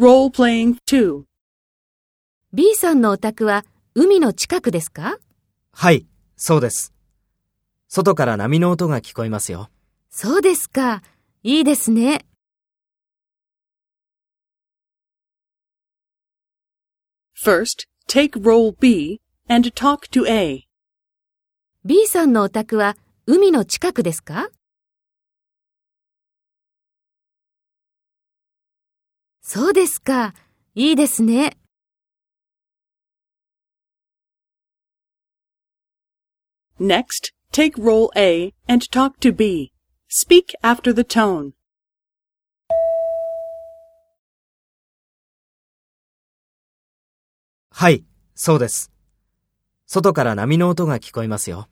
Role playing 2. B さんのお宅は海の近くですか？はい、そうです。外から波の音が聞こえますよ。そうですか。いいですね。First, take role B and talk to A. B さんのお宅は海の近くですか？そうですか。いいですね。Next, take role A and talk to B. Speak after the tone. はい、そうです。外から波の音が聞こえますよ。